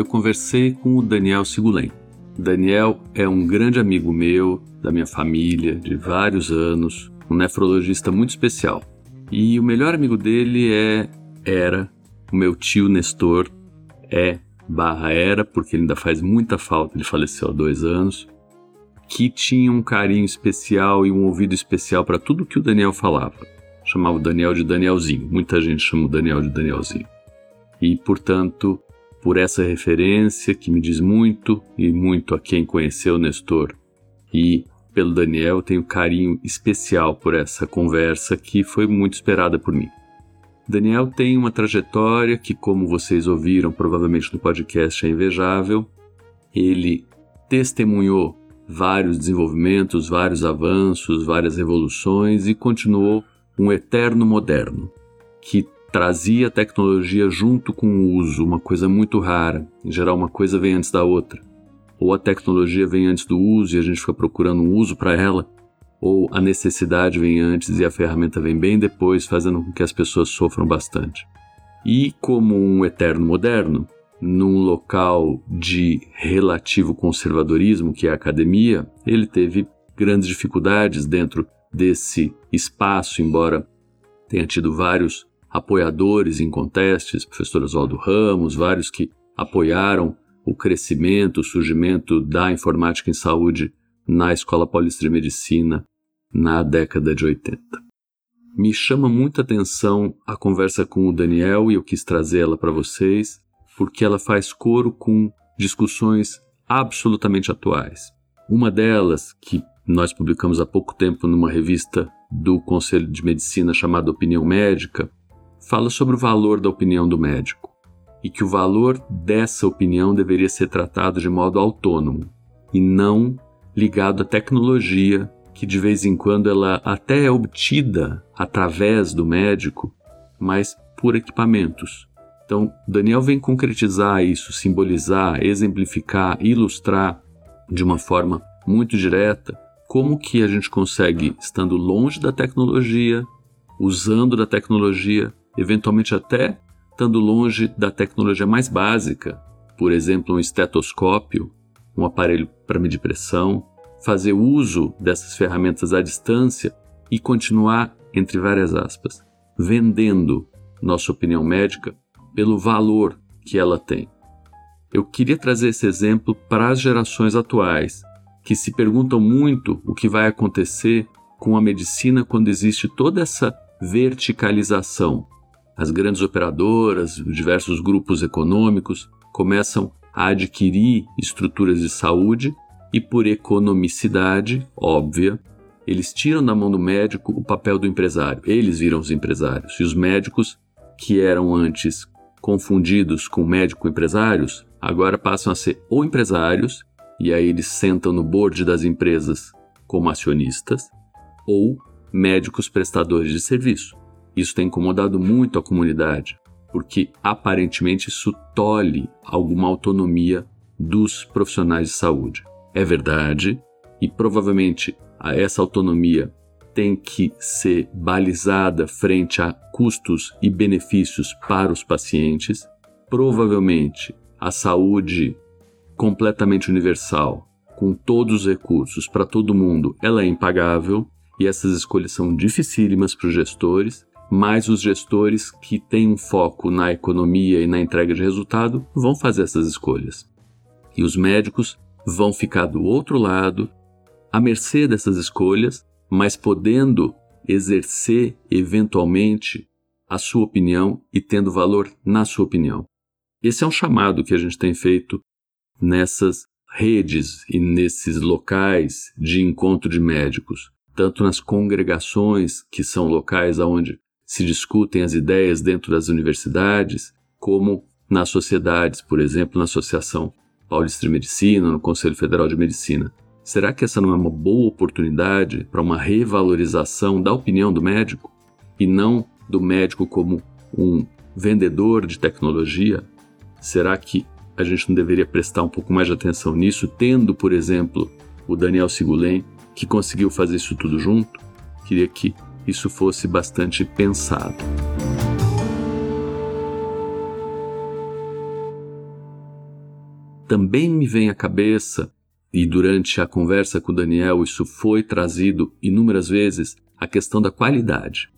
eu conversei com o Daniel Sigulem. Daniel é um grande amigo meu, da minha família, de vários anos, um nefrologista muito especial. E o melhor amigo dele é era o meu tio Nestor, é barra era, porque ele ainda faz muita falta, ele faleceu há dois anos, que tinha um carinho especial e um ouvido especial para tudo que o Daniel falava. Chamava o Daniel de Danielzinho, muita gente chama o Daniel de Danielzinho. E, portanto, por essa referência que me diz muito e muito a quem conheceu Nestor e pelo Daniel, tenho carinho especial por essa conversa que foi muito esperada por mim. Daniel tem uma trajetória que, como vocês ouviram provavelmente no podcast, é invejável. Ele testemunhou vários desenvolvimentos, vários avanços, várias revoluções e continuou um eterno moderno que trazia a tecnologia junto com o uso, uma coisa muito rara. Em geral, uma coisa vem antes da outra. Ou a tecnologia vem antes do uso e a gente fica procurando um uso para ela, ou a necessidade vem antes e a ferramenta vem bem depois, fazendo com que as pessoas sofram bastante. E como um eterno moderno, num local de relativo conservadorismo, que é a academia, ele teve grandes dificuldades dentro desse espaço, embora tenha tido vários apoiadores em contestes, professor Oswaldo Ramos, vários que apoiaram o crescimento, o surgimento da informática em saúde na Escola Paulista de Medicina na década de 80. Me chama muita atenção a conversa com o Daniel e eu quis trazê-la para vocês, porque ela faz coro com discussões absolutamente atuais. Uma delas, que nós publicamos há pouco tempo numa revista do Conselho de Medicina chamada Opinião Médica, fala sobre o valor da opinião do médico e que o valor dessa opinião deveria ser tratado de modo autônomo e não ligado à tecnologia que de vez em quando ela até é obtida através do médico, mas por equipamentos. Então, Daniel vem concretizar isso, simbolizar, exemplificar, ilustrar de uma forma muito direta como que a gente consegue, estando longe da tecnologia, usando da tecnologia, eventualmente até estando longe da tecnologia mais básica, por exemplo, um estetoscópio, um aparelho para medir pressão, fazer uso dessas ferramentas à distância e continuar, entre várias aspas, vendendo nossa opinião médica pelo valor que ela tem. Eu queria trazer esse exemplo para as gerações atuais, que se perguntam muito o que vai acontecer com a medicina quando existe toda essa verticalização as grandes operadoras, diversos grupos econômicos começam a adquirir estruturas de saúde e, por economicidade óbvia, eles tiram da mão do médico o papel do empresário. Eles viram os empresários. E os médicos, que eram antes confundidos com médico-empresários, agora passam a ser ou empresários, e aí eles sentam no board das empresas como acionistas, ou médicos prestadores de serviço. Isso tem incomodado muito a comunidade, porque aparentemente isso tolhe alguma autonomia dos profissionais de saúde. É verdade, e provavelmente essa autonomia tem que ser balizada frente a custos e benefícios para os pacientes. Provavelmente a saúde completamente universal, com todos os recursos para todo mundo, ela é impagável e essas escolhas são dificílimas para os gestores, mas os gestores que têm um foco na economia e na entrega de resultado vão fazer essas escolhas. E os médicos vão ficar do outro lado, à mercê dessas escolhas, mas podendo exercer eventualmente a sua opinião e tendo valor na sua opinião. Esse é um chamado que a gente tem feito nessas redes e nesses locais de encontro de médicos, tanto nas congregações, que são locais onde se discutem as ideias dentro das universidades, como nas sociedades, por exemplo, na Associação Paulista de Medicina, no Conselho Federal de Medicina. Será que essa não é uma boa oportunidade para uma revalorização da opinião do médico e não do médico como um vendedor de tecnologia? Será que a gente não deveria prestar um pouco mais de atenção nisso, tendo, por exemplo, o Daniel Sigulém, que conseguiu fazer isso tudo junto? Queria que isso fosse bastante pensado. Também me vem à cabeça, e durante a conversa com Daniel isso foi trazido inúmeras vezes, a questão da qualidade.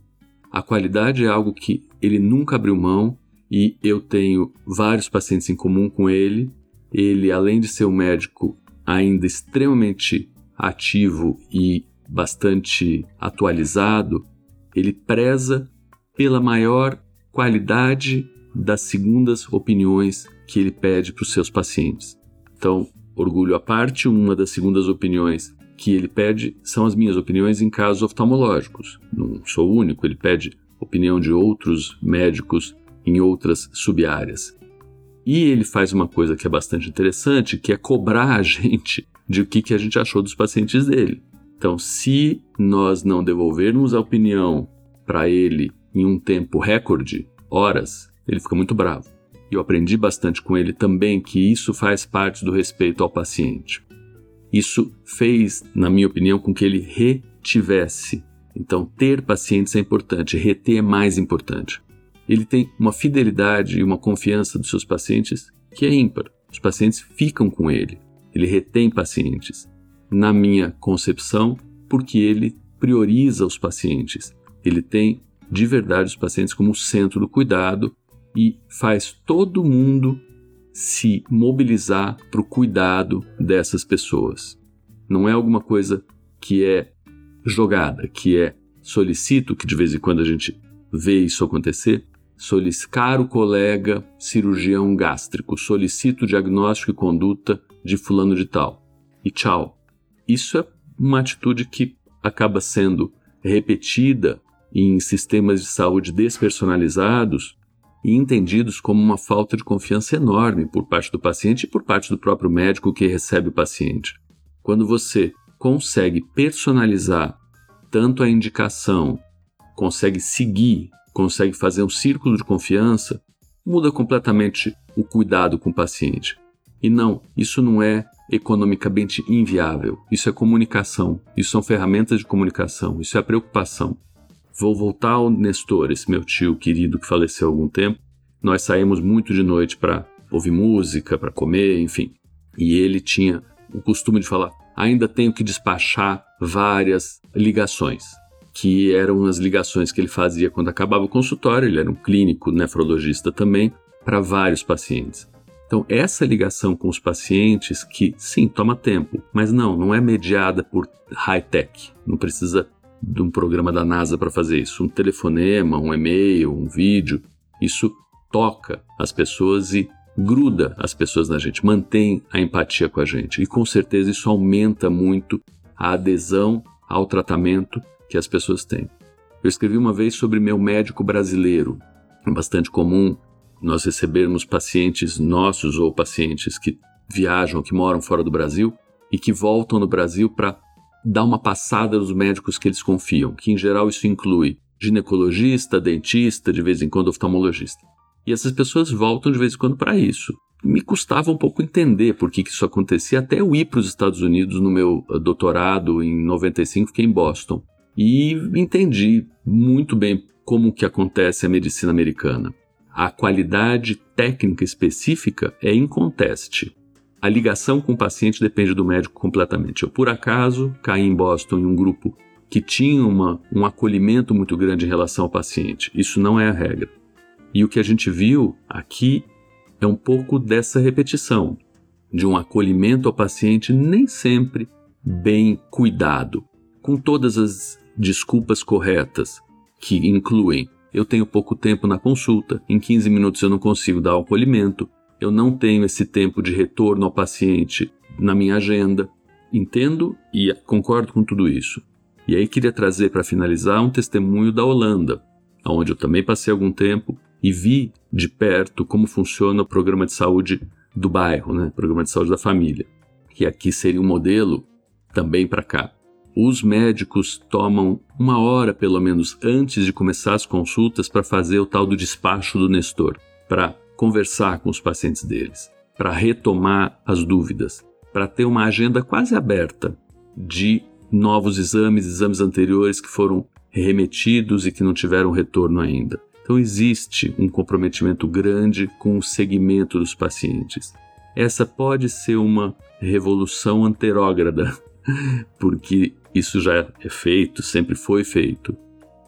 A qualidade é algo que ele nunca abriu mão e eu tenho vários pacientes em comum com ele. Ele, além de ser um médico ainda extremamente ativo e bastante atualizado, ele preza pela maior qualidade das segundas opiniões que ele pede para os seus pacientes. Então, orgulho à parte, uma das segundas opiniões que ele pede são as minhas opiniões em casos oftalmológicos. Não sou o único, ele pede opinião de outros médicos em outras subáreas. E ele faz uma coisa que é bastante interessante, que é cobrar a gente de o que, que a gente achou dos pacientes dele. Então, se nós não devolvermos a opinião para ele em um tempo recorde, horas, ele fica muito bravo. E eu aprendi bastante com ele também que isso faz parte do respeito ao paciente. Isso fez, na minha opinião, com que ele retivesse. Então, ter pacientes é importante, reter é mais importante. Ele tem uma fidelidade e uma confiança dos seus pacientes que é ímpar. Os pacientes ficam com ele. Ele retém pacientes na minha concepção, porque ele prioriza os pacientes. Ele tem de verdade os pacientes como centro do cuidado e faz todo mundo se mobilizar para o cuidado dessas pessoas. Não é alguma coisa que é jogada, que é solicito, que de vez em quando a gente vê isso acontecer, solicitar o colega cirurgião gástrico, solicito diagnóstico e conduta de fulano de tal. E tchau. Isso é uma atitude que acaba sendo repetida em sistemas de saúde despersonalizados e entendidos como uma falta de confiança enorme por parte do paciente e por parte do próprio médico que recebe o paciente. Quando você consegue personalizar tanto a indicação, consegue seguir, consegue fazer um círculo de confiança, muda completamente o cuidado com o paciente. E não, isso não é economicamente inviável. Isso é comunicação, isso são ferramentas de comunicação, isso é a preocupação. Vou voltar ao Nestor, esse meu tio querido que faleceu há algum tempo. Nós saímos muito de noite para ouvir música, para comer, enfim. E ele tinha o costume de falar: ainda tenho que despachar várias ligações, que eram as ligações que ele fazia quando acabava o consultório. Ele era um clínico nefrologista também, para vários pacientes. Então, essa ligação com os pacientes, que sim, toma tempo, mas não, não é mediada por high-tech. Não precisa de um programa da NASA para fazer isso. Um telefonema, um e-mail, um vídeo, isso toca as pessoas e gruda as pessoas na gente, mantém a empatia com a gente. E com certeza isso aumenta muito a adesão ao tratamento que as pessoas têm. Eu escrevi uma vez sobre meu médico brasileiro. É bastante comum nós recebermos pacientes nossos ou pacientes que viajam, que moram fora do Brasil e que voltam no Brasil para dar uma passada nos médicos que eles confiam, que em geral isso inclui ginecologista, dentista, de vez em quando oftalmologista. E essas pessoas voltam de vez em quando para isso, me custava um pouco entender por que, que isso acontecia, até eu ir para os Estados Unidos no meu eh, doutorado em 95, fiquei em Boston. E entendi muito bem como que acontece a medicina americana. A qualidade técnica específica é inconteste. A ligação com o paciente depende do médico completamente. Eu, por acaso, caí em Boston em um grupo que tinha uma, um acolhimento muito grande em relação ao paciente. Isso não é a regra. E o que a gente viu aqui é um pouco dessa repetição, de um acolhimento ao paciente nem sempre bem cuidado, com todas as desculpas corretas, que incluem eu tenho pouco tempo na consulta, em 15 minutos eu não consigo dar o acolhimento, eu não tenho esse tempo de retorno ao paciente na minha agenda. Entendo e concordo com tudo isso. E aí queria trazer para finalizar um testemunho da Holanda, onde eu também passei algum tempo e vi de perto como funciona o programa de saúde do bairro, né? Programa de saúde da família, que aqui seria um modelo também para cá. Os médicos tomam uma hora pelo menos antes de começar as consultas para fazer o tal do despacho do Nestor, para conversar com os pacientes deles, para retomar as dúvidas, para ter uma agenda quase aberta de novos exames, exames anteriores que foram remetidos e que não tiveram retorno ainda. Então existe um comprometimento grande com o segmento dos pacientes. Essa pode ser uma revolução anterógrada, porque isso já é feito, sempre foi feito.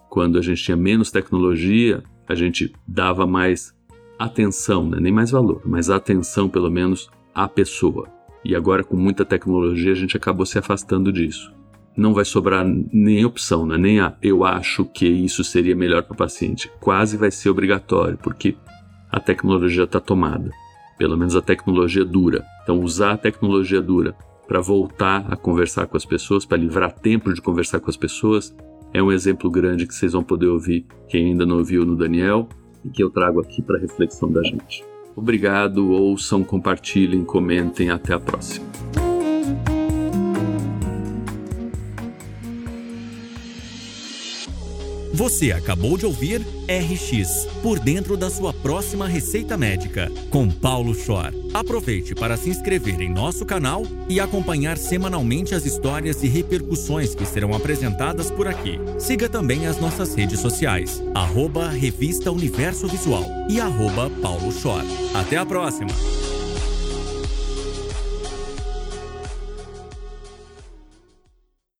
Quando a gente tinha menos tecnologia, a gente dava mais atenção, né? nem mais valor, mas atenção pelo menos à pessoa. E agora, com muita tecnologia, a gente acabou se afastando disso não vai sobrar nem opção, né? nem a eu acho que isso seria melhor para o paciente. Quase vai ser obrigatório, porque a tecnologia está tomada. Pelo menos a tecnologia dura. Então, usar a tecnologia dura para voltar a conversar com as pessoas, para livrar tempo de conversar com as pessoas, é um exemplo grande que vocês vão poder ouvir, quem ainda não ouviu no Daniel, e que eu trago aqui para reflexão da gente. Obrigado, ouçam, compartilhem, comentem. Até a próxima. Você acabou de ouvir RX por dentro da sua próxima receita médica com Paulo Schor. Aproveite para se inscrever em nosso canal e acompanhar semanalmente as histórias e repercussões que serão apresentadas por aqui. Siga também as nossas redes sociais, arroba Revista Universo Visual e arroba Paulo Schor. Até a próxima!